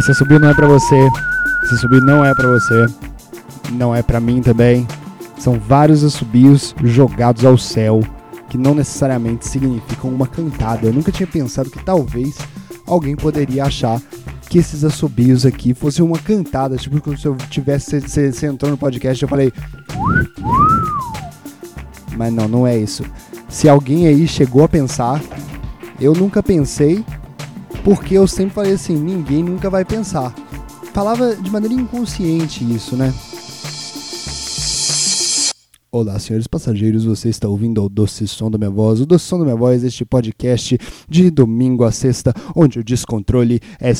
Esse assobio não é pra você. Esse assobio não é pra você. Não é pra mim também. São vários assobios jogados ao céu que não necessariamente significam uma cantada. Eu nunca tinha pensado que talvez alguém poderia achar que esses assobios aqui fossem uma cantada. Tipo, como se eu tivesse. Você entrou no podcast e eu falei. Mas não, não é isso. Se alguém aí chegou a pensar, eu nunca pensei, porque eu sempre falei assim: ninguém nunca vai pensar. Falava de maneira inconsciente isso, né? Olá, senhores passageiros, você está ouvindo o Doce Som da Minha Voz. O Doce Som da Minha Voz, este podcast de domingo a sexta, onde o descontrole é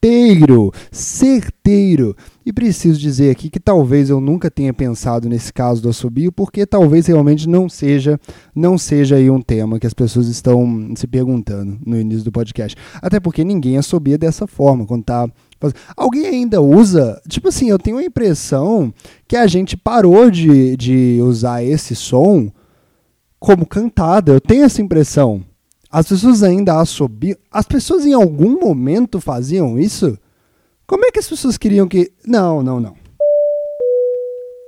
certeiro, certeiro. E preciso dizer aqui que talvez eu nunca tenha pensado nesse caso do assobio, porque talvez realmente não seja, não seja aí um tema que as pessoas estão se perguntando no início do podcast. Até porque ninguém assobia dessa forma, quando tá Alguém ainda usa? Tipo assim, eu tenho a impressão que a gente parou de, de usar esse som como cantada. Eu tenho essa impressão. As pessoas ainda assobiam. As pessoas em algum momento faziam isso? Como é que as pessoas queriam que. Não, não, não.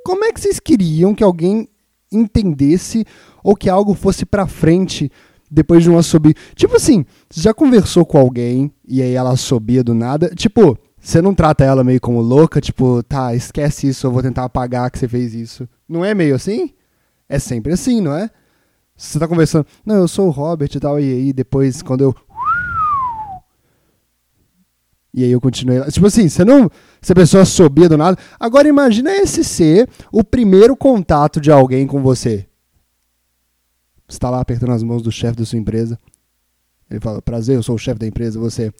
Como é que vocês queriam que alguém entendesse ou que algo fosse pra frente depois de um assobio. Tipo assim, você já conversou com alguém e aí ela assobia do nada? Tipo, você não trata ela meio como louca, tipo, tá, esquece isso, eu vou tentar apagar que você fez isso. Não é meio assim? É sempre assim, não é? Você tá conversando, não, eu sou o Robert e tal, e aí depois quando eu. E aí eu continuei. Tipo assim, você não. Se a pessoa assobia do nada. Agora imagina esse ser o primeiro contato de alguém com você está lá apertando as mãos do chefe da sua empresa. Ele fala: Prazer, eu sou o chefe da empresa. Você.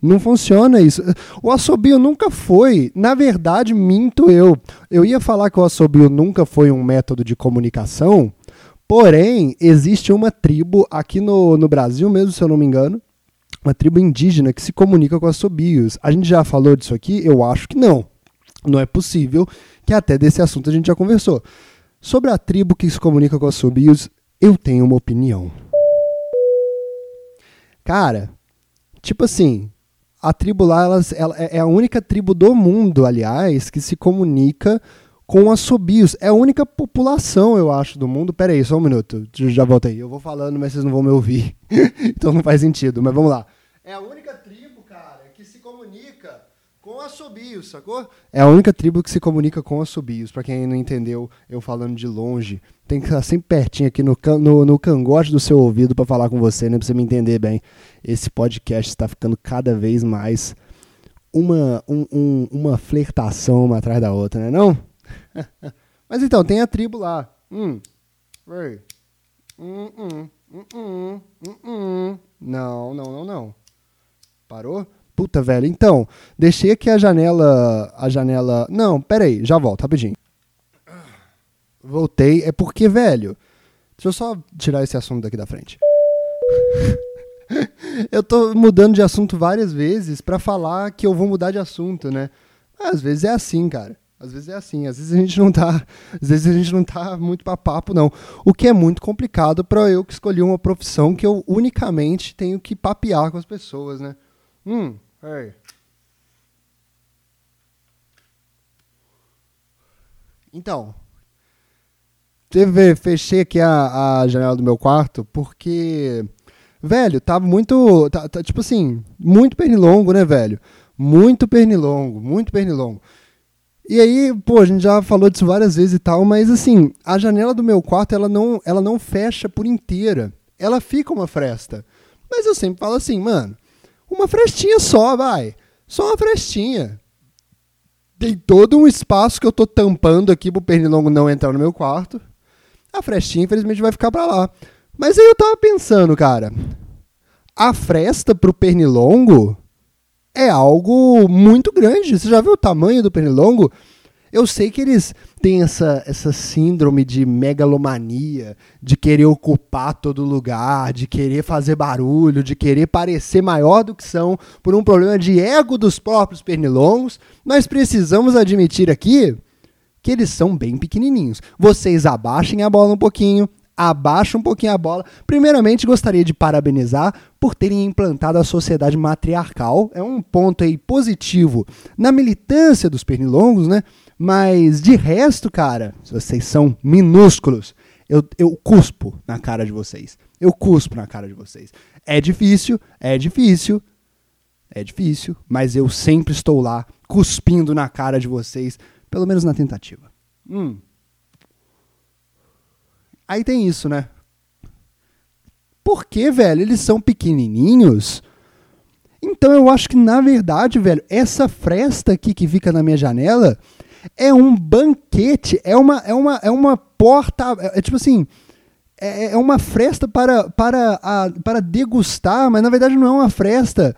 Não funciona isso. O assobio nunca foi. Na verdade, minto eu. Eu ia falar que o assobio nunca foi um método de comunicação. Porém, existe uma tribo aqui no, no Brasil mesmo, se eu não me engano, uma tribo indígena que se comunica com assobios. A gente já falou disso aqui? Eu acho que não. Não é possível que até desse assunto a gente já conversou. Sobre a tribo que se comunica com assobios, eu tenho uma opinião. Cara, tipo assim, a tribo lá ela, ela é a única tribo do mundo, aliás, que se comunica com assobios. É a única população, eu acho, do mundo. Pera aí, só um minuto. Já voltei. Eu vou falando, mas vocês não vão me ouvir. então não faz sentido. Mas vamos lá. É a única tribo, cara, que se comunica com assobios, sacou? É a única tribo que se comunica com assobios. Para quem não entendeu, eu falando de longe, tem que estar sempre pertinho aqui no, no, no cangote do seu ouvido para falar com você, né? Pra você me entender bem. Esse podcast está ficando cada vez mais uma, um, um, uma flertação uma atrás da outra, né? Não? Mas então, tem a tribo lá. Hum. Hum, hum, hum, hum, hum, hum. Não, não, não, não. Parou? Puta, velho. Então, deixei aqui a janela. A janela. Não, pera aí, já volto, rapidinho. Voltei. É porque, velho. Deixa eu só tirar esse assunto daqui da frente. eu tô mudando de assunto várias vezes para falar que eu vou mudar de assunto, né? Às vezes é assim, cara. Às vezes é assim, às vezes a gente não tá, às vezes a gente não tá muito para papo não. O que é muito complicado para eu que escolhi uma profissão que eu unicamente tenho que papear com as pessoas, né? Hum, Então, teve, fechei aqui a, a janela do meu quarto porque, velho, tava muito, tá, tá, tipo assim, muito pernilongo, né, velho? Muito pernilongo, muito pernilongo. E aí, pô, a gente já falou disso várias vezes e tal, mas assim, a janela do meu quarto, ela não, ela não fecha por inteira. Ela fica uma fresta. Mas eu sempre falo assim, mano, uma frestinha só, vai. Só uma frestinha. Tem todo um espaço que eu tô tampando aqui pro pernilongo não entrar no meu quarto. A frestinha, infelizmente, vai ficar para lá. Mas aí eu tava pensando, cara. A fresta pro pernilongo é algo muito grande. Você já viu o tamanho do pernilongo? Eu sei que eles têm essa, essa síndrome de megalomania, de querer ocupar todo lugar, de querer fazer barulho, de querer parecer maior do que são, por um problema de ego dos próprios pernilongos. Nós precisamos admitir aqui que eles são bem pequenininhos. Vocês abaixem a bola um pouquinho, abaixa um pouquinho a bola. Primeiramente, gostaria de parabenizar por terem implantado a sociedade matriarcal. É um ponto aí positivo na militância dos pernilongos, né? Mas de resto, cara, vocês são minúsculos. Eu, eu cuspo na cara de vocês. Eu cuspo na cara de vocês. É difícil, é difícil, é difícil, mas eu sempre estou lá cuspindo na cara de vocês, pelo menos na tentativa. Hum. Aí tem isso, né? Por que, velho? Eles são pequenininhos. Então eu acho que, na verdade, velho, essa fresta aqui que fica na minha janela é um banquete, é uma, é uma, é uma porta. É, é tipo assim. É, é uma fresta para, para, a, para degustar, mas na verdade não é uma fresta.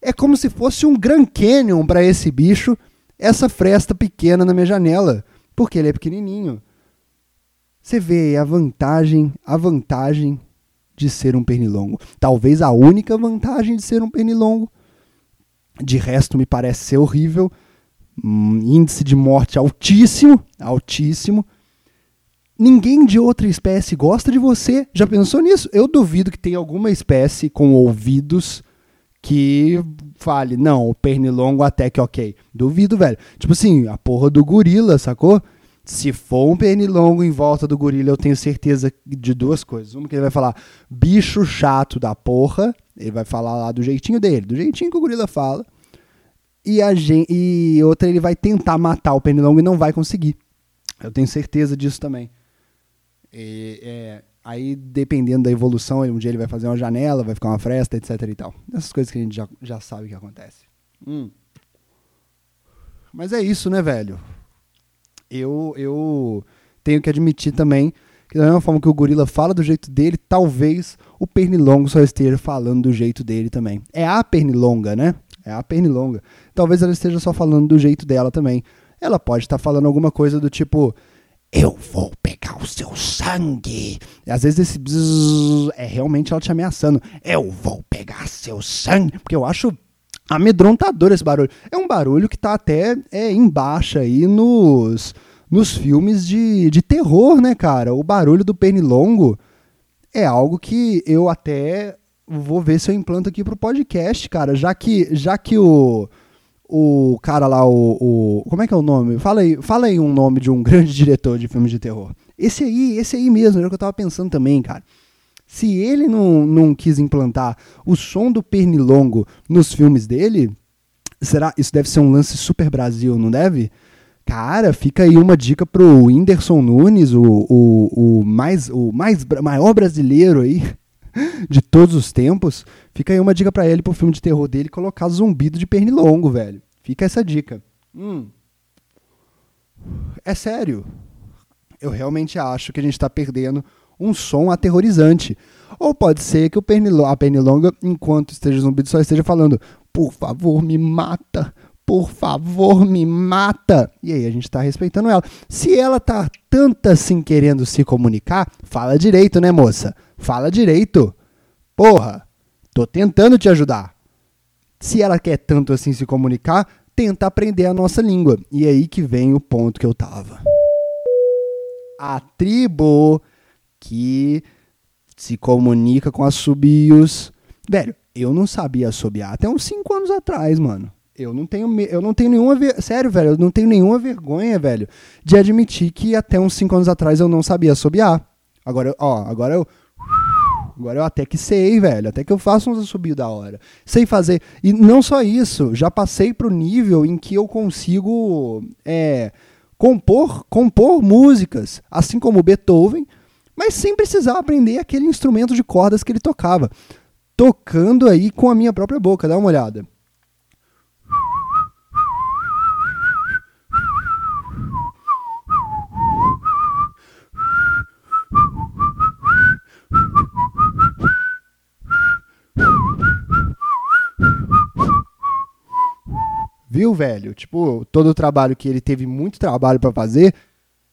É como se fosse um Grand Canyon para esse bicho, essa fresta pequena na minha janela, porque ele é pequenininho. Você vê a vantagem, a vantagem de ser um pernilongo. Talvez a única vantagem de ser um pernilongo. De resto, me parece ser horrível. Um índice de morte altíssimo, altíssimo. Ninguém de outra espécie gosta de você. Já pensou nisso? Eu duvido que tenha alguma espécie com ouvidos que fale, não, o pernilongo até que ok. Duvido, velho. Tipo assim, a porra do gorila, sacou? Se for um pernilongo em volta do gorila, eu tenho certeza de duas coisas. Uma que ele vai falar bicho chato da porra, ele vai falar lá do jeitinho dele, do jeitinho que o gorila fala. E, a gente, e outra, ele vai tentar matar o pernilongo e não vai conseguir. Eu tenho certeza disso também. E, é, aí, dependendo da evolução, um dia ele vai fazer uma janela, vai ficar uma fresta, etc e tal. Essas coisas que a gente já, já sabe que acontece. Hum. Mas é isso, né, velho? eu, eu tenho que admitir também que da mesma forma que o gorila fala do jeito dele, talvez o pernilongo só esteja falando do jeito dele também. É a pernilonga, né? É a pernilonga. Talvez ela esteja só falando do jeito dela também. Ela pode estar falando alguma coisa do tipo: Eu vou pegar o seu sangue. E às vezes esse é realmente ela te ameaçando. Eu vou pegar seu sangue. Porque eu acho amedrontador esse barulho. É um barulho que está até é, em baixa aí nos, nos filmes de, de terror, né, cara? O barulho do pernilongo é algo que eu até vou ver se eu implanto aqui pro podcast, cara, já que já que o o cara lá, o, o como é que é o nome? Fala aí, fala aí um nome de um grande diretor de filmes de terror. Esse aí, esse aí mesmo, era o que eu tava pensando também, cara. Se ele não, não quis implantar o som do pernilongo nos filmes dele, será isso deve ser um lance super Brasil, não deve? Cara, fica aí uma dica pro Whindersson Nunes, o, o, o, mais, o mais, maior brasileiro aí de todos os tempos. Fica aí uma dica para ele pro filme de terror dele colocar zumbido de pernilongo, velho. Fica essa dica. Hum. É sério. Eu realmente acho que a gente tá perdendo um som aterrorizante. Ou pode ser que o pernilongo, a pernilonga, enquanto esteja zumbido, só esteja falando: por favor, me mata, por favor, me mata. E aí a gente está respeitando ela. Se ela tá tanto assim querendo se comunicar, fala direito, né, moça? Fala direito. Porra, tô tentando te ajudar. Se ela quer tanto assim se comunicar, tenta aprender a nossa língua. E é aí que vem o ponto que eu tava. A tribo que se comunica com assobios. Velho, eu não sabia assobiar até uns 5 anos atrás, mano. Eu não tenho, eu não tenho nenhuma. Sério, velho, eu não tenho nenhuma vergonha, velho, de admitir que até uns 5 anos atrás eu não sabia assobiar. Agora, ó, agora eu. Agora eu até que sei, velho. Até que eu faço uns assobios da hora. Sei fazer. E não só isso, já passei pro nível em que eu consigo é, compor, compor músicas. Assim como Beethoven mas sem precisar aprender aquele instrumento de cordas que ele tocava. Tocando aí com a minha própria boca, dá uma olhada. Viu, velho? Tipo, todo o trabalho que ele teve muito trabalho para fazer,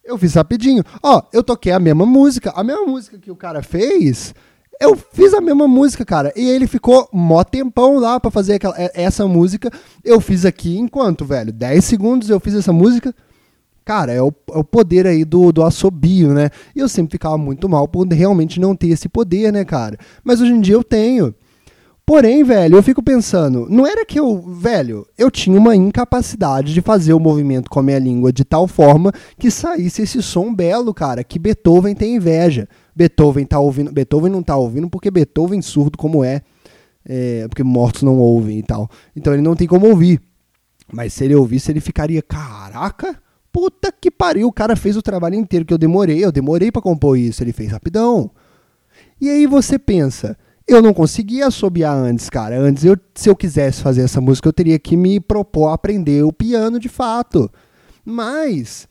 eu fiz rapidinho. Ó, eu toquei a mesma música. A mesma música que o cara fez, eu fiz a mesma música, cara. E ele ficou mó tempão lá pra fazer aquela, essa música. Eu fiz aqui enquanto, velho? 10 segundos eu fiz essa música. cara, é o, é o poder aí do, do assobio, né? E eu sempre ficava muito mal por realmente não ter esse poder, né, cara? Mas hoje em dia eu tenho. Porém, velho, eu fico pensando, não era que eu, velho, eu tinha uma incapacidade de fazer o movimento com a minha língua de tal forma que saísse esse som belo, cara, que Beethoven tem inveja. Beethoven tá ouvindo, Beethoven não tá ouvindo porque Beethoven surdo como é, é porque mortos não ouvem e tal. Então ele não tem como ouvir. Mas se ele ouvisse, ele ficaria, caraca, puta que pariu, o cara fez o trabalho inteiro que eu demorei, eu demorei para compor isso, ele fez rapidão. E aí você pensa, eu não conseguia assobiar antes, cara. Antes, eu, se eu quisesse fazer essa música, eu teria que me propor a aprender o piano de fato. Mas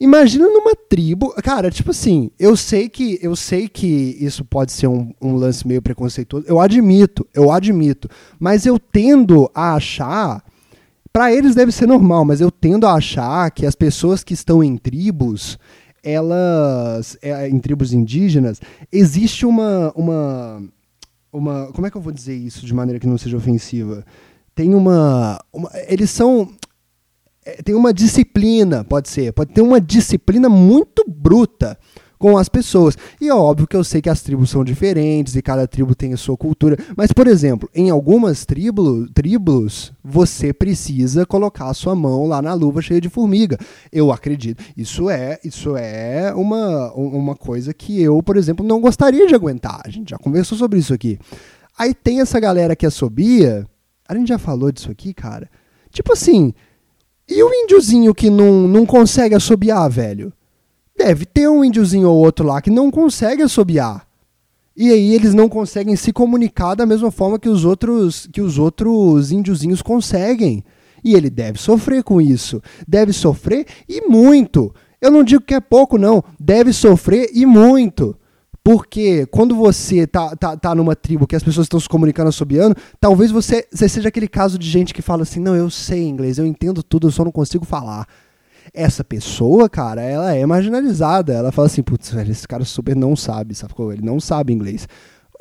imagina numa tribo, cara, tipo assim, eu sei que eu sei que isso pode ser um, um lance meio preconceituoso. Eu admito, eu admito, mas eu tendo a achar para eles deve ser normal, mas eu tendo a achar que as pessoas que estão em tribos, elas, é, em tribos indígenas, existe uma, uma, uma. Como é que eu vou dizer isso de maneira que não seja ofensiva? Tem uma. uma eles são. É, tem uma disciplina, pode ser. Pode ter uma disciplina muito bruta com as pessoas. E é óbvio que eu sei que as tribos são diferentes e cada tribo tem a sua cultura, mas por exemplo, em algumas tribos, tribos você precisa colocar a sua mão lá na luva cheia de formiga. Eu acredito. Isso é, isso é uma, uma coisa que eu, por exemplo, não gostaria de aguentar. A gente já conversou sobre isso aqui. Aí tem essa galera que assobia. A gente já falou disso aqui, cara. Tipo assim, e o índiozinho que não, não consegue assobiar, velho? Deve ter um índiozinho ou outro lá que não consegue assobiar. E aí eles não conseguem se comunicar da mesma forma que os outros que os outros índiozinhos conseguem. E ele deve sofrer com isso. Deve sofrer e muito. Eu não digo que é pouco, não. Deve sofrer e muito. Porque quando você tá, tá, tá numa tribo que as pessoas estão se comunicando assobiando, talvez você, você seja aquele caso de gente que fala assim: não, eu sei inglês, eu entendo tudo, eu só não consigo falar essa pessoa, cara, ela é marginalizada. Ela fala assim, putz, esse cara super não sabe, sacou? Ele não sabe inglês.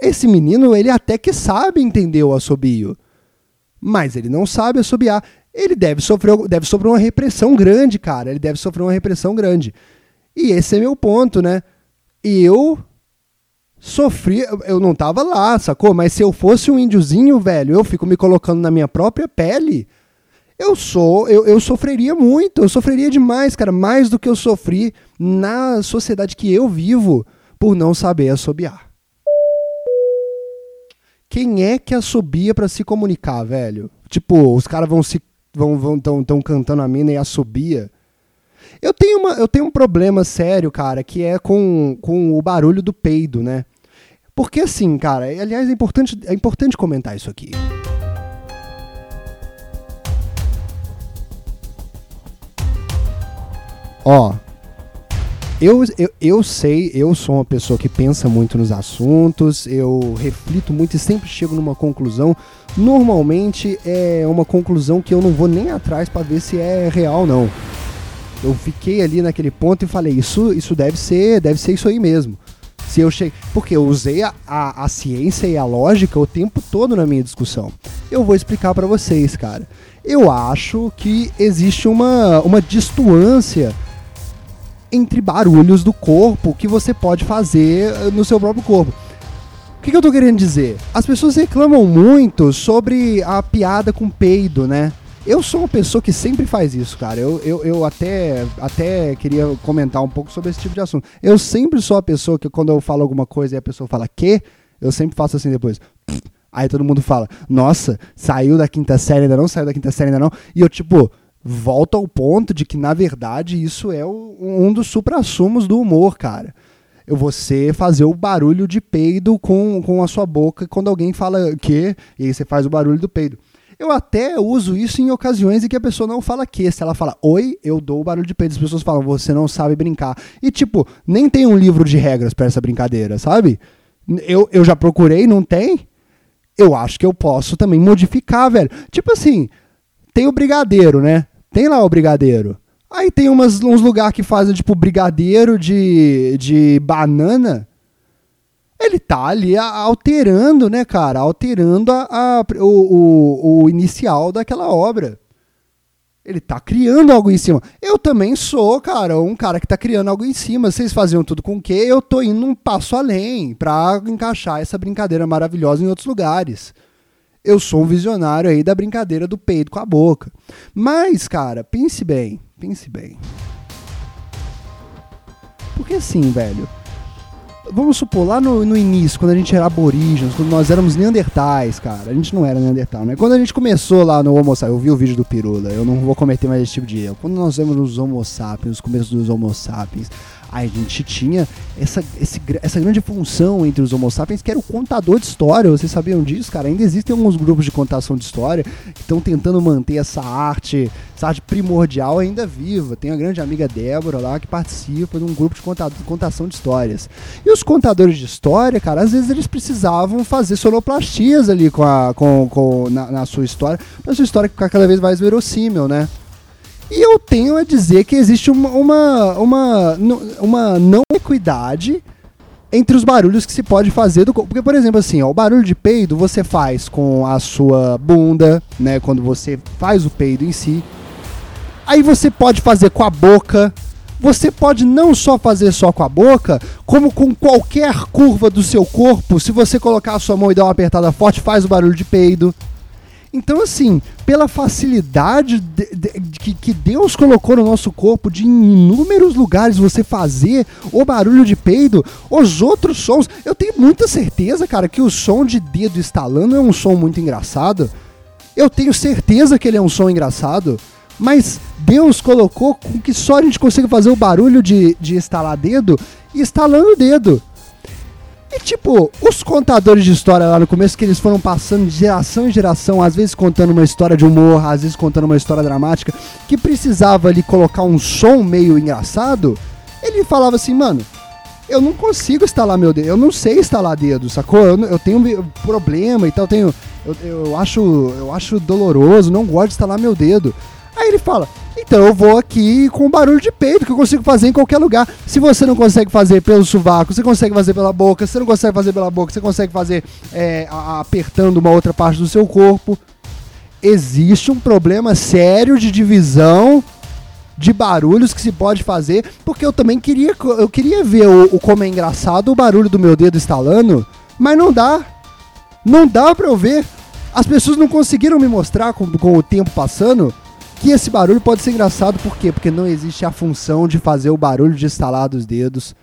Esse menino, ele até que sabe entender o assobio, mas ele não sabe assobiar. Ele deve sofrer, deve sofrer uma repressão grande, cara. Ele deve sofrer uma repressão grande. E esse é meu ponto, né? Eu sofri, eu não tava lá, sacou? Mas se eu fosse um índiozinho, velho, eu fico me colocando na minha própria pele eu sou, eu, eu sofreria muito, eu sofreria demais, cara, mais do que eu sofri na sociedade que eu vivo por não saber assobiar. Quem é que assobia para se comunicar, velho? Tipo, os caras vão se vão vão tão, tão cantando a mina e assobia. Eu tenho, uma, eu tenho um problema sério, cara, que é com, com o barulho do peido, né? Porque assim, cara, aliás, é importante, é importante comentar isso aqui. Ó, eu, eu, eu sei, eu sou uma pessoa que pensa muito nos assuntos, eu reflito muito e sempre chego numa conclusão. Normalmente é uma conclusão que eu não vou nem atrás para ver se é real não. Eu fiquei ali naquele ponto e falei, isso, isso deve ser, deve ser isso aí mesmo. Se eu che... Porque eu usei a, a, a ciência e a lógica o tempo todo na minha discussão. Eu vou explicar para vocês, cara. Eu acho que existe uma, uma distoância entre barulhos do corpo que você pode fazer eh, no seu próprio corpo. O que, que eu tô querendo dizer? As pessoas reclamam muito sobre a piada com peido, né? Eu sou uma pessoa que sempre faz isso, cara. Eu, eu, eu até, até queria comentar um pouco sobre esse tipo de assunto. Eu sempre sou a pessoa que quando eu falo alguma coisa e a pessoa fala que, eu sempre faço assim depois. Aí todo mundo fala, nossa, saiu da quinta série ainda não, saiu da quinta série ainda não. E eu, tipo, volta ao ponto de que, na verdade, isso é o, um dos supra-sumos do humor, cara. Você fazer o barulho de peido com, com a sua boca quando alguém fala que, e aí você faz o barulho do peido. Eu até uso isso em ocasiões em que a pessoa não fala que. Se ela fala oi, eu dou o barulho de peido. As pessoas falam, você não sabe brincar. E tipo, nem tem um livro de regras para essa brincadeira, sabe? Eu, eu já procurei, não tem? Eu acho que eu posso também modificar, velho. Tipo assim, tem o brigadeiro, né? Tem lá o brigadeiro. Aí tem umas, uns lugares que fazem, tipo, brigadeiro de, de banana. Ele tá ali alterando, né, cara? Alterando a, a o, o, o inicial daquela obra. Ele tá criando algo em cima. Eu também sou, cara, um cara que tá criando algo em cima. Vocês faziam tudo com o quê? Eu tô indo um passo além pra encaixar essa brincadeira maravilhosa em outros lugares. Eu sou um visionário aí da brincadeira do peito com a boca. Mas, cara, pense bem, pense bem. Porque assim, velho, vamos supor, lá no, no início, quando a gente era aborígenes, quando nós éramos neandertais, cara, a gente não era neandertal, né? Quando a gente começou lá no Homo sapiens, eu vi o vídeo do Pirula, eu não vou cometer mais esse tipo de erro. Quando nós vemos os Homo sapiens, os começos dos Homo sapiens, a gente tinha essa, esse, essa grande função entre os Homo sapiens, que era o contador de história. Vocês sabiam disso, cara? Ainda existem alguns grupos de contação de história que estão tentando manter essa arte, essa arte primordial ainda viva. Tem a grande amiga Débora lá que participa de um grupo de, contação de histórias. E os contadores de história, cara, às vezes eles precisavam fazer sonoplastias ali com a, com, com, na, na sua história, para a sua história ficar cada vez mais verossímil, né? E eu tenho a dizer que existe uma, uma, uma, uma não equidade entre os barulhos que se pode fazer do Porque, por exemplo, assim, ó, o barulho de peido você faz com a sua bunda, né? Quando você faz o peido em si. Aí você pode fazer com a boca. Você pode não só fazer só com a boca, como com qualquer curva do seu corpo. Se você colocar a sua mão e dar uma apertada forte, faz o barulho de peido. Então, assim, pela facilidade de, de, de, que, Deus colocou no nosso corpo de em inúmeros lugares você fazer o barulho de peido, os outros sons, eu tenho muita certeza, cara, que o som de dedo estalando é um som muito engraçado. Eu tenho certeza que ele é um som engraçado. Mas Deus colocou com que só a gente consiga fazer o barulho de, de estalar dedo e estalando o dedo. E tipo, os contadores de história lá no começo, que eles foram passando de geração em geração, às vezes contando uma história de humor, às vezes contando uma história dramática, que precisava ali colocar um som meio engraçado, ele falava assim, mano, eu não consigo instalar meu dedo, eu não sei instalar dedo, sacou? Eu, eu tenho problema e tal, eu tenho. Eu, eu, acho, eu acho doloroso, não gosto de instalar meu dedo. Aí ele fala: então eu vou aqui com barulho de peito que eu consigo fazer em qualquer lugar. Se você não consegue fazer pelo sovaco, você consegue fazer pela boca. Se você não consegue fazer pela boca, você consegue fazer é, apertando uma outra parte do seu corpo. Existe um problema sério de divisão de barulhos que se pode fazer, porque eu também queria, eu queria ver o, o como é engraçado o barulho do meu dedo estalando, mas não dá. Não dá pra eu ver. As pessoas não conseguiram me mostrar com, com o tempo passando que esse barulho pode ser engraçado, por quê? Porque não existe a função de fazer o barulho de estalar dos dedos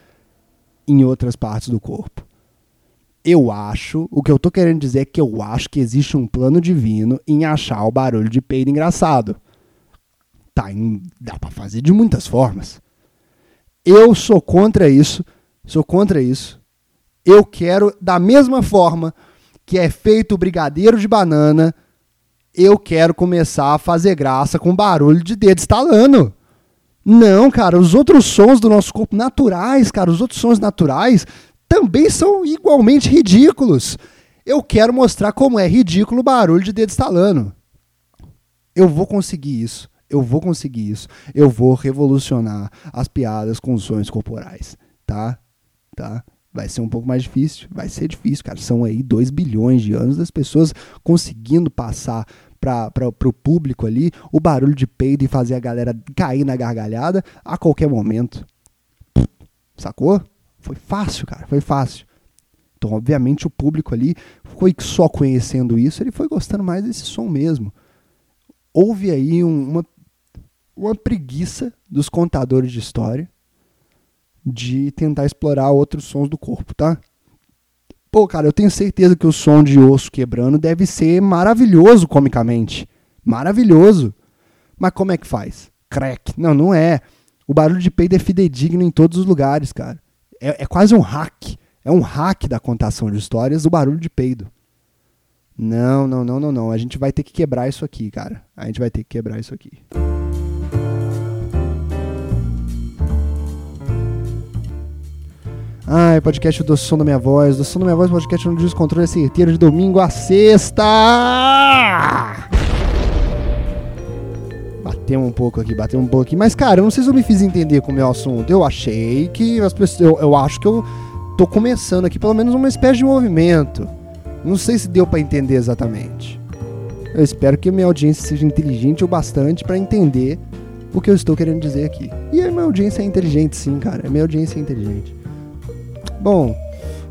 em outras partes do corpo. Eu acho, o que eu tô querendo dizer é que eu acho que existe um plano divino em achar o barulho de peido engraçado. Tá, em, dá para fazer de muitas formas. Eu sou contra isso, sou contra isso. Eu quero da mesma forma que é feito o brigadeiro de banana eu quero começar a fazer graça com barulho de dedo estalando. Não, cara, os outros sons do nosso corpo naturais, cara, os outros sons naturais também são igualmente ridículos. Eu quero mostrar como é ridículo o barulho de dedo estalando. Eu vou conseguir isso. Eu vou conseguir isso. Eu vou revolucionar as piadas com sons corporais, tá? Tá? Vai ser um pouco mais difícil, vai ser difícil, cara. São aí 2 bilhões de anos das pessoas conseguindo passar para o público ali o barulho de peido e fazer a galera cair na gargalhada a qualquer momento. Sacou? Foi fácil, cara, foi fácil. Então, obviamente, o público ali foi só conhecendo isso, ele foi gostando mais desse som mesmo. Houve aí um, uma, uma preguiça dos contadores de história de tentar explorar outros sons do corpo, tá? Pô, cara, eu tenho certeza que o som de osso quebrando deve ser maravilhoso comicamente. Maravilhoso. Mas como é que faz? Crack. Não, não é. O barulho de peido é fidedigno em todos os lugares, cara. É, é quase um hack. É um hack da contação de histórias o barulho de peido. Não, não, não, não, não. A gente vai ter que quebrar isso aqui, cara. A gente vai ter que quebrar isso aqui. Ai, podcast do Som da Minha Voz. Do Som da Minha Voz, podcast no Descontrole é certeiro de domingo a sexta. Batemos um pouco aqui, batemos um pouco aqui. Mas, cara, eu não sei se eu me fiz entender com o meu assunto. Eu achei que as pessoas. Eu, eu acho que eu tô começando aqui pelo menos uma espécie de movimento. Não sei se deu para entender exatamente. Eu espero que minha audiência seja inteligente o bastante para entender o que eu estou querendo dizer aqui. E a minha audiência é inteligente, sim, cara. A minha audiência é inteligente. Bom,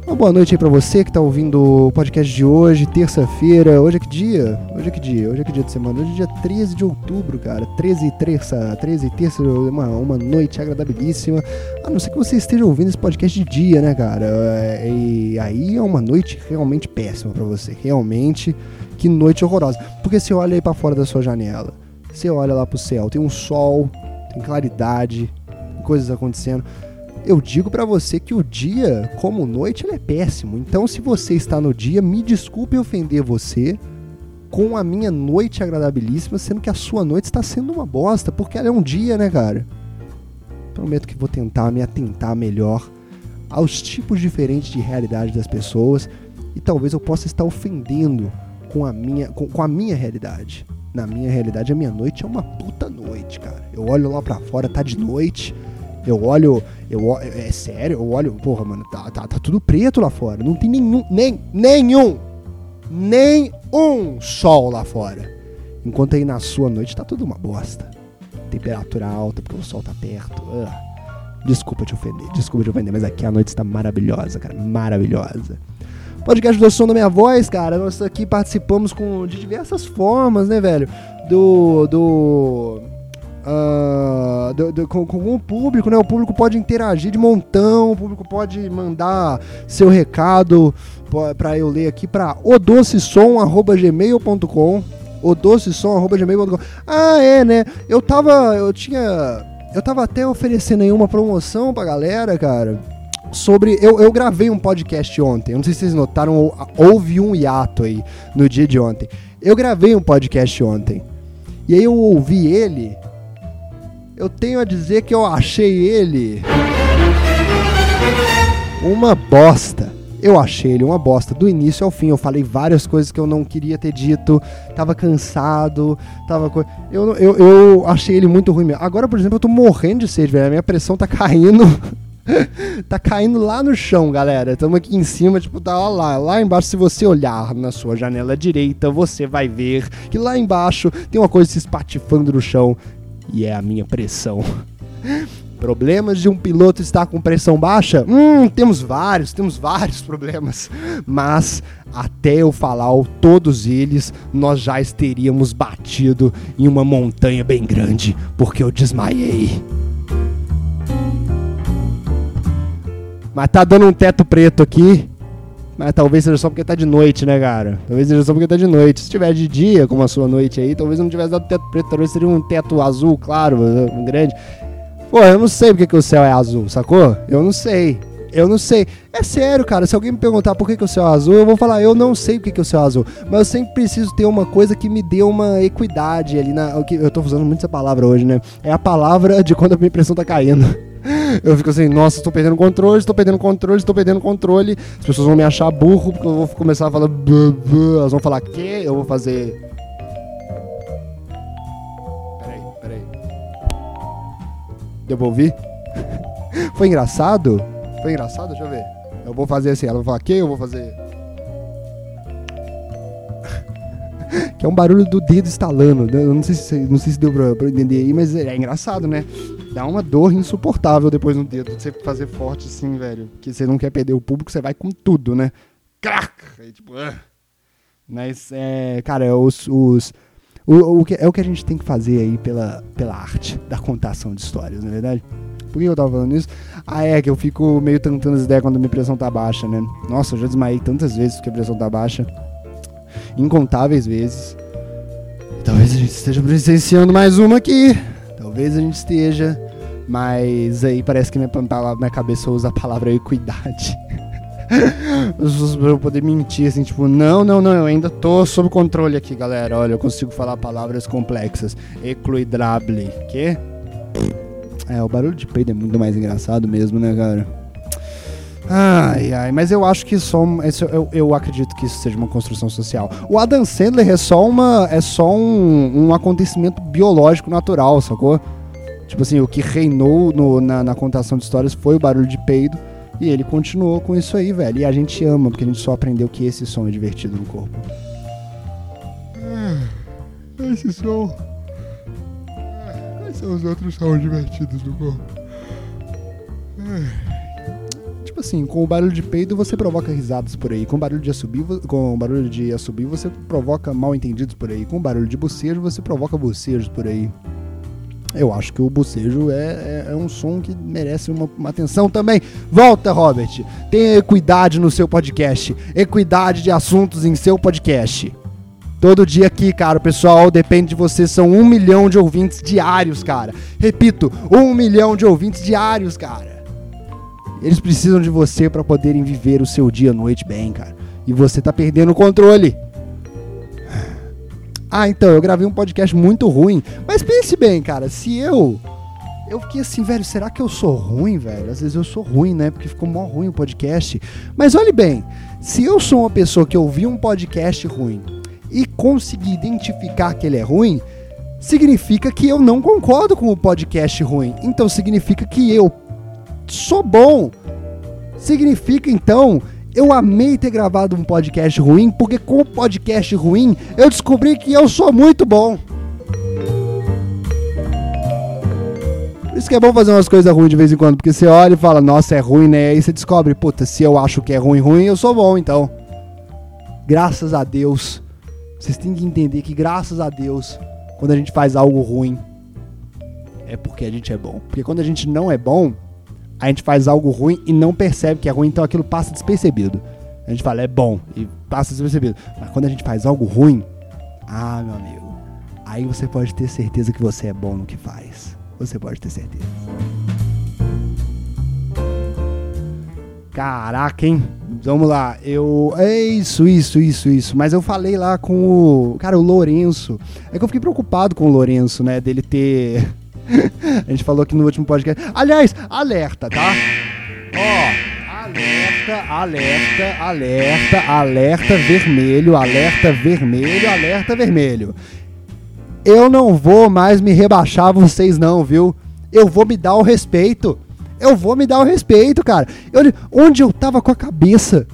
uma boa noite aí pra você que tá ouvindo o podcast de hoje, terça-feira. Hoje é que dia? Hoje é que dia? Hoje é que dia de semana? Hoje é dia 13 de outubro, cara. 13 e terça, 13 e terça, uma, uma noite agradabilíssima. A não ser que você esteja ouvindo esse podcast de dia, né, cara? É, e aí é uma noite realmente péssima para você. Realmente, que noite horrorosa. Porque você olha aí pra fora da sua janela, você olha lá pro céu, tem um sol, tem claridade, coisas acontecendo eu digo para você que o dia, como noite, ele é péssimo. Então, se você está no dia, me desculpe ofender você com a minha noite agradabilíssima, sendo que a sua noite está sendo uma bosta, porque ela é um dia, né, cara? Prometo que vou tentar me atentar melhor aos tipos diferentes de realidade das pessoas e talvez eu possa estar ofendendo com a minha, com, com a minha realidade. Na minha realidade, a minha noite é uma puta noite, cara. Eu olho lá para fora, tá de noite eu olho, eu é sério, eu olho, porra, mano, tá, tá, tá tudo preto lá fora. Não tem nenhum, nem, nenhum, nem um sol lá fora. Enquanto aí na sua noite tá tudo uma bosta. Temperatura alta, porque o sol tá perto. Uh. Desculpa te ofender, desculpa te ofender, mas aqui a noite está maravilhosa, cara, maravilhosa. Podcast do Som da Minha Voz, cara, nós aqui participamos com, de diversas formas, né, velho? Do, do Uh, do, do, com, com, o público, né? O público pode interagir de montão, o público pode mandar seu recado para eu ler aqui para odocesom@gmail.com, odocesom@gmail.com. Ah, é, né? Eu tava, eu tinha, eu tava até oferecendo aí uma promoção pra galera, cara. Sobre. Eu, eu gravei um podcast ontem. Não sei se vocês notaram, houve um hiato aí no dia de ontem. Eu gravei um podcast ontem. E aí eu ouvi ele eu tenho a dizer que eu achei ele uma bosta. Eu achei ele uma bosta do início ao fim. Eu falei várias coisas que eu não queria ter dito. Tava cansado. Tava. Co... Eu, eu, eu achei ele muito ruim mesmo. Agora, por exemplo, eu tô morrendo de sede, velho. A minha pressão tá caindo. tá caindo lá no chão, galera. Estamos aqui em cima, tipo, tá lá. Lá embaixo, se você olhar na sua janela direita, você vai ver que lá embaixo tem uma coisa se espatifando no chão e é a minha pressão. Problemas de um piloto estar com pressão baixa? Hum, temos vários, temos vários problemas. Mas até eu falar todos eles, nós já teríamos batido em uma montanha bem grande, porque eu desmaiei. Mas tá dando um teto preto aqui. Mas talvez seja só porque tá de noite, né, cara? Talvez seja só porque tá de noite. Se tiver de dia, como a sua noite aí, talvez não tivesse dado teto preto, talvez seria um teto azul, claro, um grande. Pô, eu não sei porque que o céu é azul, sacou? Eu não sei. Eu não sei. É sério, cara. Se alguém me perguntar por que, que o céu é azul, eu vou falar, eu não sei por que, que o céu é azul. Mas eu sempre preciso ter uma coisa que me dê uma equidade ali na. Eu tô usando muito essa palavra hoje, né? É a palavra de quando a minha impressão tá caindo. Eu fico assim, nossa, estou perdendo controle, estou perdendo controle, estou perdendo controle. As pessoas vão me achar burro porque eu vou começar a falar. Elas vão falar que eu vou fazer. Peraí, peraí. Deu ouvir? Foi engraçado? Foi engraçado? Deixa eu ver. Eu vou fazer assim, ela vai falar que eu vou fazer. que é um barulho do dedo estalando. Eu não sei se, não sei se deu pra, pra entender aí, mas é engraçado, né? Dá uma dor insuportável depois no dedo. Você fazer forte assim, velho. Que você não quer perder o público, você vai com tudo, né? Crac! Aí, tipo, uh. Mas, é, cara, é os. os o, o que, é o que a gente tem que fazer aí pela, pela arte da contação de histórias, não é verdade? Por que eu tava falando isso? Ah, é, que eu fico meio tentando as ideias quando a minha pressão tá baixa, né? Nossa, eu já desmaiei tantas vezes porque a pressão tá baixa. Incontáveis vezes. Talvez a gente esteja presenciando mais uma aqui. Talvez a gente esteja, mas aí parece que minha, minha cabeça usa a palavra equidade. pra eu poder mentir, assim, tipo, não, não, não, eu ainda tô sob controle aqui, galera. Olha, eu consigo falar palavras complexas. Equilibrable. Que? É, o barulho de peido é muito mais engraçado mesmo, né, cara? Ai, ai, mas eu acho que só. Isso, eu, eu acredito que isso seja uma construção social. O Adam Sandler é só uma. É só um, um acontecimento biológico natural, sacou? Tipo assim, o que reinou no, na, na contação de histórias foi o barulho de peido. E ele continuou com isso aí, velho. E a gente ama, porque a gente só aprendeu que esse som é divertido no corpo. Hum. Esse som. Quais são os outros sons divertidos do corpo? Tipo assim, com o barulho de peido você provoca risadas por aí. Com o barulho de assobio, com barulho de assobio você provoca mal entendidos por aí. Com o barulho de bocejo você provoca bocejos por aí. Eu acho que o bocejo é, é, é um som que merece uma, uma, atenção também. Volta, Robert. Tenha equidade no seu podcast. Equidade de assuntos em seu podcast. Todo dia aqui, cara, o pessoal depende de você. São um milhão de ouvintes diários, cara. Repito, um milhão de ouvintes diários, cara. Eles precisam de você para poderem viver o seu dia à noite bem, cara. E você tá perdendo o controle. Ah, então, eu gravei um podcast muito ruim. Mas pense bem, cara, se eu. Eu fiquei assim, velho, será que eu sou ruim, velho? Às vezes eu sou ruim, né? Porque ficou mó ruim o podcast. Mas olhe bem, se eu sou uma pessoa que ouviu um podcast ruim e consegui identificar que ele é ruim, significa que eu não concordo com o podcast ruim. Então significa que eu sou bom. Significa então eu amei ter gravado um podcast ruim, porque com o podcast ruim eu descobri que eu sou muito bom. Por isso que é bom fazer umas coisas ruins de vez em quando, porque você olha e fala, nossa, é ruim, né? Aí você descobre, puta, se eu acho que é ruim, ruim, eu sou bom, então. Graças a Deus. Vocês têm que entender que, graças a Deus, quando a gente faz algo ruim, é porque a gente é bom. Porque quando a gente não é bom, a gente faz algo ruim e não percebe que é ruim, então aquilo passa despercebido. A gente fala, é bom, e passa despercebido. Mas quando a gente faz algo ruim, ah, meu amigo, aí você pode ter certeza que você é bom no que faz. Você pode ter certeza. Caraca, hein? Vamos lá, eu. É isso, isso, isso, isso. Mas eu falei lá com o. Cara, o Lourenço. É que eu fiquei preocupado com o Lourenço, né? Dele ter a gente falou aqui no último podcast. Aliás, alerta, tá? Ó, alerta, alerta, alerta, alerta vermelho, alerta vermelho, alerta vermelho. Eu não vou mais me rebaixar vocês não, viu? Eu vou me dar o respeito. Eu vou me dar o respeito, cara. Eu, onde eu tava com a cabeça?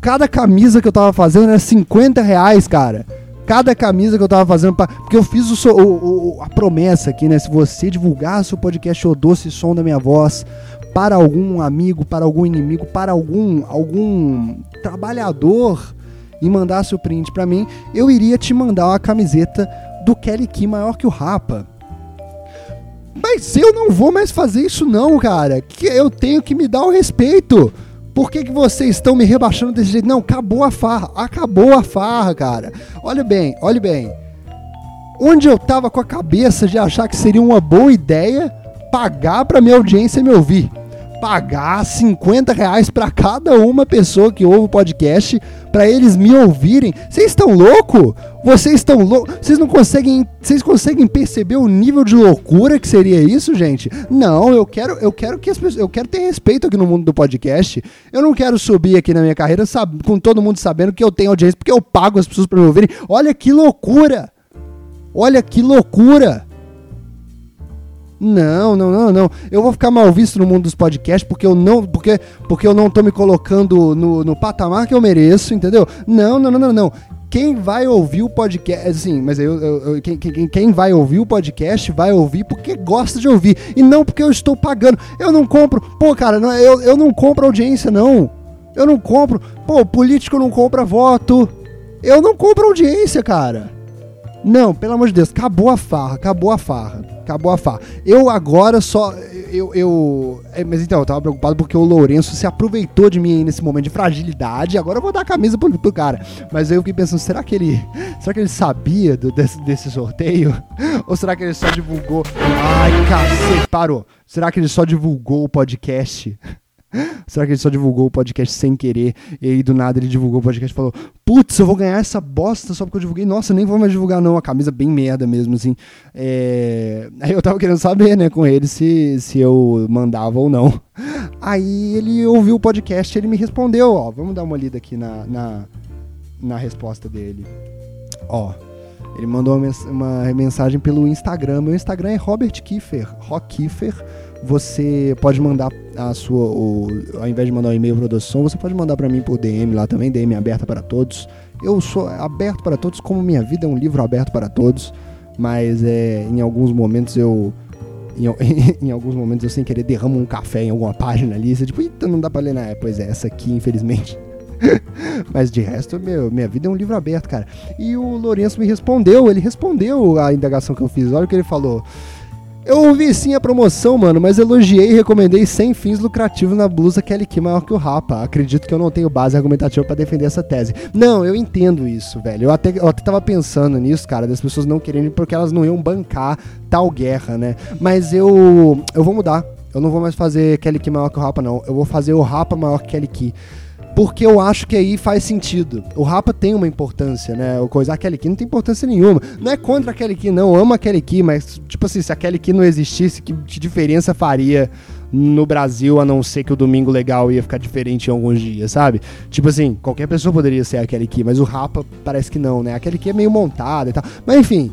Cada camisa que eu tava fazendo era 50 reais, cara cada camisa que eu tava fazendo, pra, porque eu fiz o, o, o, a promessa aqui, né? Se você divulgar seu podcast O Doce Som da Minha Voz para algum amigo, para algum inimigo, para algum, algum trabalhador e mandar seu print para mim, eu iria te mandar uma camiseta do Kelly Key maior que o Rapa. Mas eu não vou mais fazer isso não, cara. Que eu tenho que me dar o respeito. Por que, que vocês estão me rebaixando desse jeito? Não, acabou a farra. Acabou a farra, cara. Olha bem, olha bem. Onde eu tava com a cabeça de achar que seria uma boa ideia pagar para minha audiência me ouvir pagar 50 reais para cada uma pessoa que ouve o podcast para eles me ouvirem. Vocês estão louco? Vocês estão loucos? Vocês não conseguem, vocês conseguem perceber o nível de loucura que seria isso, gente? Não, eu quero, eu quero que as pessoas, eu quero ter respeito aqui no mundo do podcast. Eu não quero subir aqui na minha carreira com todo mundo sabendo que eu tenho audiência porque eu pago as pessoas para me ouvirem. Olha que loucura! Olha que loucura! Não, não, não, não. Eu vou ficar mal visto no mundo dos podcasts porque eu não, porque, porque eu não tô me colocando no, no patamar que eu mereço, entendeu? Não, não, não, não, não. Quem vai ouvir o podcast, assim, mas eu, eu, eu quem, quem, quem vai ouvir o podcast vai ouvir porque gosta de ouvir e não porque eu estou pagando. Eu não compro, pô, cara, não, eu, eu não compro audiência, não. Eu não compro, pô, político não compra voto. Eu não compro audiência, cara. Não, pelo amor de Deus, acabou a farra, acabou a farra, acabou a farra. Eu agora só. Eu. eu é, mas então, eu tava preocupado porque o Lourenço se aproveitou de mim nesse momento de fragilidade. Agora eu vou dar a camisa pro, pro cara. Mas eu fiquei pensando, será que ele. Será que ele sabia do, desse, desse sorteio? Ou será que ele só divulgou. Ai, cacete, parou. Será que ele só divulgou o podcast? Será que ele só divulgou o podcast sem querer? E aí do nada ele divulgou o podcast e falou: Putz, eu vou ganhar essa bosta só porque eu divulguei. Nossa, nem vou mais divulgar, não. A camisa bem merda mesmo, assim. É... Aí eu tava querendo saber, né, com ele se, se eu mandava ou não. Aí ele ouviu o podcast e ele me respondeu: Ó, vamos dar uma lida aqui na, na, na resposta dele. Ó. Ele mandou uma, uma mensagem pelo Instagram. Meu Instagram é Robert Kiefer, Rock Kiefer você pode mandar a sua, o, ao invés de mandar um e-mail para som, você pode mandar para mim por DM lá também, DM aberta para todos. Eu sou aberto para todos, como minha vida é um livro aberto para todos. mas é, em alguns momentos eu. Em, em, alguns momentos eu sem querer derramo um café em alguma página ali, você tipo, eita, não dá pra ler, né? Pois é, essa aqui, infelizmente. Mas de resto, meu, minha vida é um livro aberto, cara. E o Lourenço me respondeu, ele respondeu a indagação que eu fiz. Olha o que ele falou. Eu ouvi sim a promoção, mano, mas elogiei e recomendei sem fins lucrativos na blusa Kelly Key maior que o Rapa. Acredito que eu não tenho base argumentativa para defender essa tese. Não, eu entendo isso, velho. Eu até, eu até tava pensando nisso, cara, das pessoas não querendo porque elas não iam bancar tal guerra, né? Mas eu eu vou mudar. Eu não vou mais fazer Kelly Key maior que o Rapa, não. Eu vou fazer o Rapa maior que Kelly Key porque eu acho que aí faz sentido. O Rapa tem uma importância, né? O coisa, a Kelly Key não tem importância nenhuma. Não é contra a Kelly Key, não. Eu amo a Kelly Key, mas, tipo assim, se a Kelly Key não existisse, que, diferença faria no Brasil, a não ser que o Domingo Legal ia ficar diferente em alguns dias, sabe? Tipo assim, qualquer pessoa poderia ser a Kelly Key, mas o Rapa parece que não, né? A Kelly Key é meio montada e tal. Mas enfim,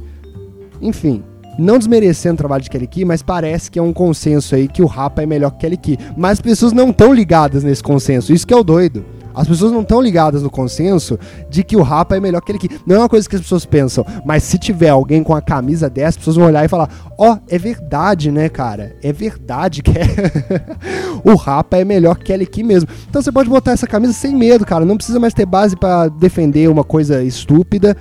enfim. Não desmerecendo o trabalho de Kelly Key, mas parece que é um consenso aí que o Rapa é melhor que Kelly Key. Mas as pessoas não estão ligadas nesse consenso, isso que é o doido. As pessoas não estão ligadas no consenso de que o Rapa é melhor que ele que. Não é uma coisa que as pessoas pensam, mas se tiver alguém com a camisa dessa, as pessoas vão olhar e falar: Ó, oh, é verdade, né, cara? É verdade que é... o Rapa é melhor que ele aqui mesmo. Então você pode botar essa camisa sem medo, cara. Não precisa mais ter base para defender uma coisa estúpida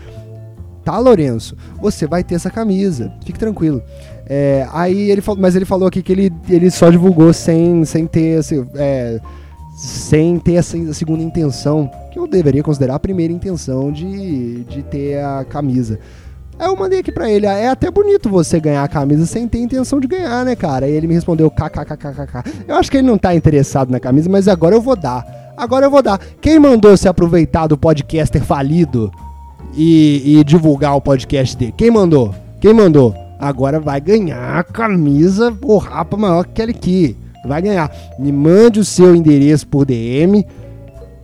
tá, Lourenço? Você vai ter essa camisa, fique tranquilo. É, aí ele falou, mas ele falou aqui que ele, ele só divulgou sem, sem ter, assim, é, sem ter essa segunda intenção, que eu deveria considerar a primeira intenção de, de ter a camisa. Aí eu mandei aqui pra ele, ah, é até bonito você ganhar a camisa sem ter intenção de ganhar, né, cara? Aí ele me respondeu kkkkkk. Eu acho que ele não tá interessado na camisa, mas agora eu vou dar. Agora eu vou dar. Quem mandou se aproveitar do podcaster falido e, e divulgar o podcast dele. Quem mandou? Quem mandou? Agora vai ganhar a camisa o rapa maior que aquele aqui. Vai ganhar. Me mande o seu endereço por DM.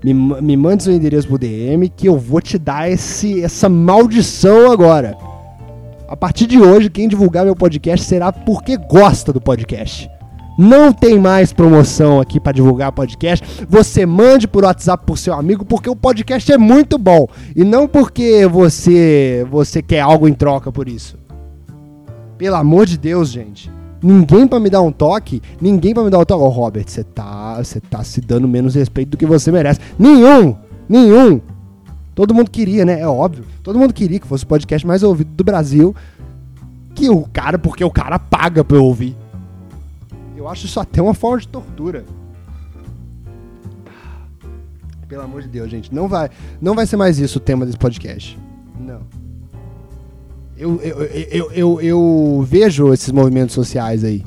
Me, me mande o seu endereço por DM que eu vou te dar esse, essa maldição agora. A partir de hoje, quem divulgar meu podcast será porque gosta do podcast. Não tem mais promoção aqui para divulgar podcast. Você mande por WhatsApp pro seu amigo porque o podcast é muito bom e não porque você você quer algo em troca por isso. Pelo amor de Deus, gente. Ninguém para me dar um toque, ninguém para me dar um toque. Ô, oh, Robert, você tá, você tá se dando menos respeito do que você merece. Nenhum, nenhum. Todo mundo queria, né? É óbvio. Todo mundo queria que fosse o podcast mais ouvido do Brasil. Que o cara, porque o cara paga pra eu ouvir. Eu acho isso até uma forma de tortura. Pelo amor de Deus, gente. Não vai, não vai ser mais isso o tema desse podcast. Não. Eu, eu, eu, eu, eu vejo esses movimentos sociais aí.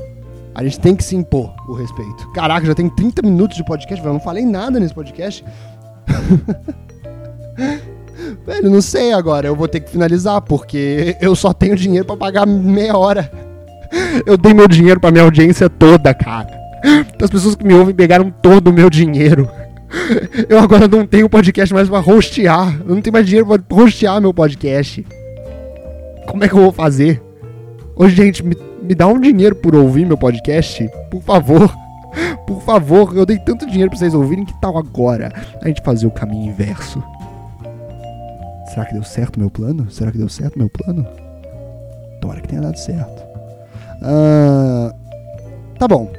A gente tem que se impor o respeito. Caraca, já tem 30 minutos de podcast, Eu não falei nada nesse podcast. Velho, não sei agora. Eu vou ter que finalizar, porque eu só tenho dinheiro para pagar meia hora. Eu dei meu dinheiro pra minha audiência toda, cara. As pessoas que me ouvem pegaram todo o meu dinheiro. Eu agora não tenho podcast mais pra hostear. Eu não tenho mais dinheiro pra hostear meu podcast. Como é que eu vou fazer? Ô, gente, me, me dá um dinheiro por ouvir meu podcast? Por favor. Por favor, eu dei tanto dinheiro pra vocês ouvirem, que tal agora a gente fazer o caminho inverso? Será que deu certo meu plano? Será que deu certo meu plano? Tomara que tenha dado certo. Uh, tá bom.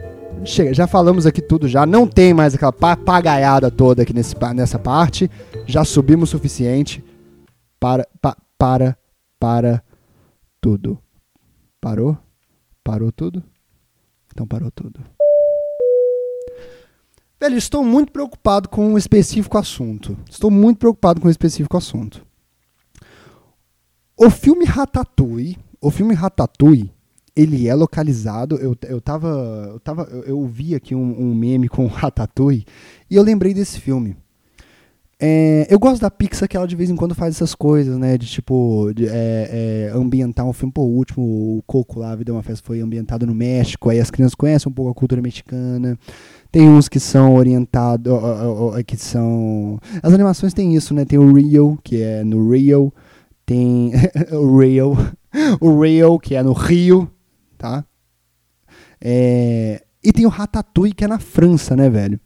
Chega, já falamos aqui tudo já. Não tem mais aquela papagaiada toda aqui nesse, nessa parte. Já subimos o suficiente para, pa, para, para tudo. Parou? Parou tudo? Então parou tudo. Velho, estou muito preocupado com um específico assunto. Estou muito preocupado com um específico assunto. O filme Ratatouille, o filme Ratatouille ele é localizado. Eu, eu tava. Eu, tava, eu, eu vi aqui um, um, meme com Ratatouille e eu lembrei desse filme. É, eu gosto da Pixar que ela de vez em quando faz essas coisas, né? De tipo, de, é, é, ambientar um filme. Pô, o último, o Coco lá, a Vida é uma Festa, foi ambientado no México. Aí as crianças conhecem um pouco a cultura mexicana. Tem uns que são orientados, que são... As animações têm isso, né? Tem o Rio, que é no Rio. Tem o Rio, o Rio, que é no Rio, tá? É... E tem o Ratatouille, que é na França, né, velho?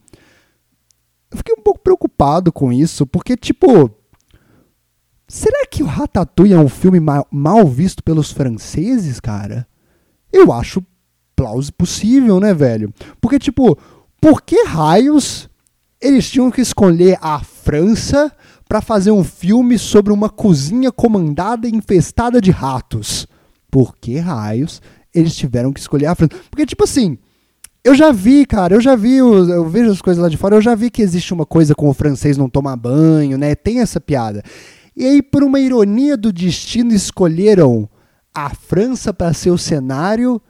Eu fiquei um pouco preocupado com isso, porque, tipo, Será que o Ratatouille é um filme mal, visto pelos franceses, cara? Eu acho plausível possível, né, velho? Porque, tipo, por que raios eles tinham que escolher a França para fazer um filme sobre uma cozinha comandada e infestada de ratos? Por que raios eles tiveram que escolher a França? Porque, tipo assim, eu já vi, cara, eu já vi, eu vejo as coisas lá de fora, eu já vi que existe uma coisa com o francês não tomar banho, né? Tem essa piada. E aí, por uma ironia do destino, escolheram a França para ser o cenário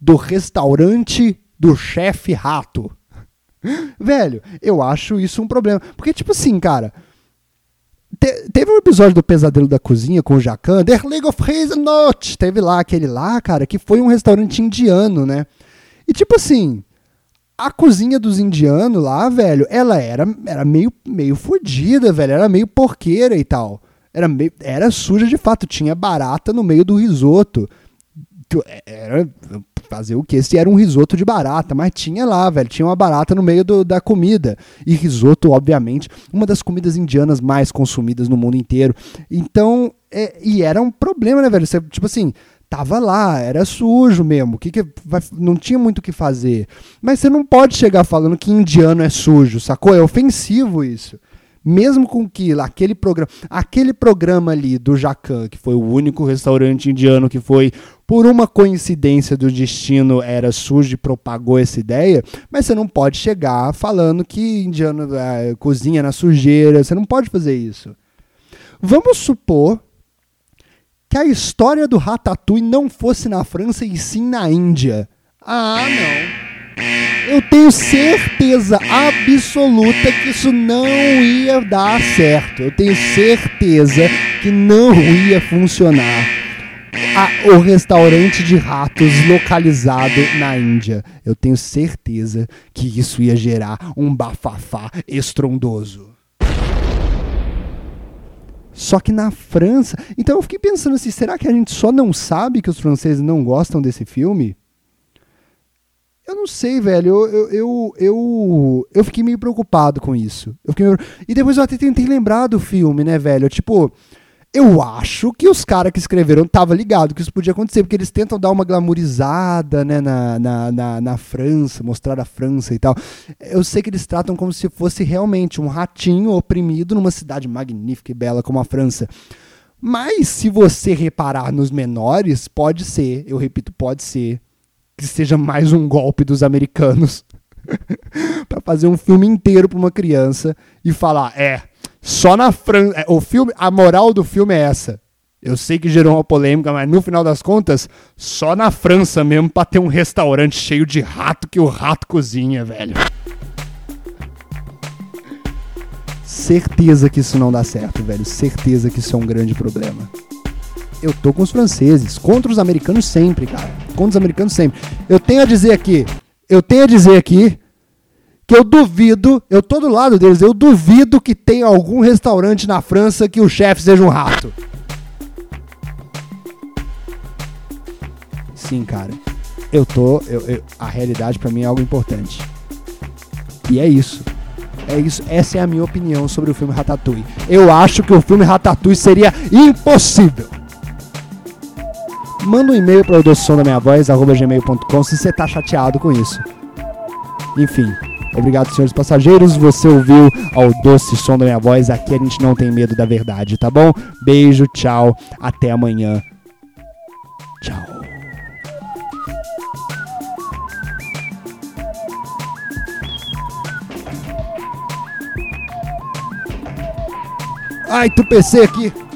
do restaurante do chefe rato. Velho, eu acho isso um problema. Porque, tipo assim, cara. Te, teve um episódio do Pesadelo da Cozinha com o Jacan, Der League of Hazelnut. Teve lá aquele lá, cara, que foi um restaurante indiano, né? E, tipo assim, a cozinha dos indianos lá, velho, ela era, era meio, meio fodida, velho. Era meio porqueira e tal. Era, meio, era suja de fato. Tinha barata no meio do risoto. Era fazer o que? Esse era um risoto de barata, mas tinha lá, velho. Tinha uma barata no meio do, da comida. E risoto, obviamente, uma das comidas indianas mais consumidas no mundo inteiro. Então, é, e era um problema, né, velho? Você, tipo assim, tava lá, era sujo mesmo, que que não tinha muito o que fazer. Mas você não pode chegar falando que indiano é sujo, sacou? É ofensivo isso. Mesmo com que aquele programa, aquele programa ali do Jacan, que foi o único restaurante indiano que foi, por uma coincidência do destino, era sujo e propagou essa ideia, mas você não pode chegar falando que indiano é, cozinha na sujeira, você não pode fazer isso. Vamos supor que a história do Ratatouille não fosse na França e sim na Índia. Ah, não. Eu tenho certeza absoluta que isso não ia dar certo. Eu tenho certeza que não ia funcionar. A, o restaurante de ratos localizado na Índia. Eu tenho certeza que isso ia gerar um bafafá estrondoso. Só que na França. Então eu fiquei pensando assim: será que a gente só não sabe que os franceses não gostam desse filme? Eu não sei, velho. Eu, eu, eu, eu, fiquei meio preocupado com isso. Meio... E depois eu até tentei lembrar do filme, né, velho? Tipo, eu acho que os caras que escreveram estavam ligados que isso podia acontecer, porque eles tentam dar uma glamourizada né, na, na, na, na, França, mostrar a França e tal. Eu sei que eles tratam como se fosse realmente um ratinho oprimido numa cidade magnífica e bela como a França. Mas se você reparar nos menores, pode ser, eu repito, pode ser, que seja mais um golpe dos americanos para fazer um filme inteiro para uma criança e falar: é, só na França. É, o filme, a moral do filme é essa. Eu sei que gerou uma polêmica, mas no final das contas, só na França mesmo pra ter um restaurante cheio de rato que o rato cozinha, velho. Certeza que isso não dá certo, velho. Certeza que isso é um grande problema. Eu tô com os franceses, contra os americanos sempre, cara. Contra os americanos sempre. Eu tenho a dizer aqui, eu tenho a dizer aqui que eu duvido, eu tô do lado deles, eu duvido que tenha algum restaurante na França que o chefe seja um rato. Sim, cara. Eu tô. Eu, eu, a realidade para mim é algo importante. E é isso. É isso. Essa é a minha opinião sobre o filme Ratatouille. Eu acho que o filme Ratatouille seria impossível. Manda um e-mail para o doce som da minha voz, gmail.com, se você tá chateado com isso. Enfim. Obrigado, senhores passageiros. Você ouviu ao doce som da minha voz. Aqui a gente não tem medo da verdade, tá bom? Beijo, tchau. Até amanhã. Tchau. Ai, tu PC aqui.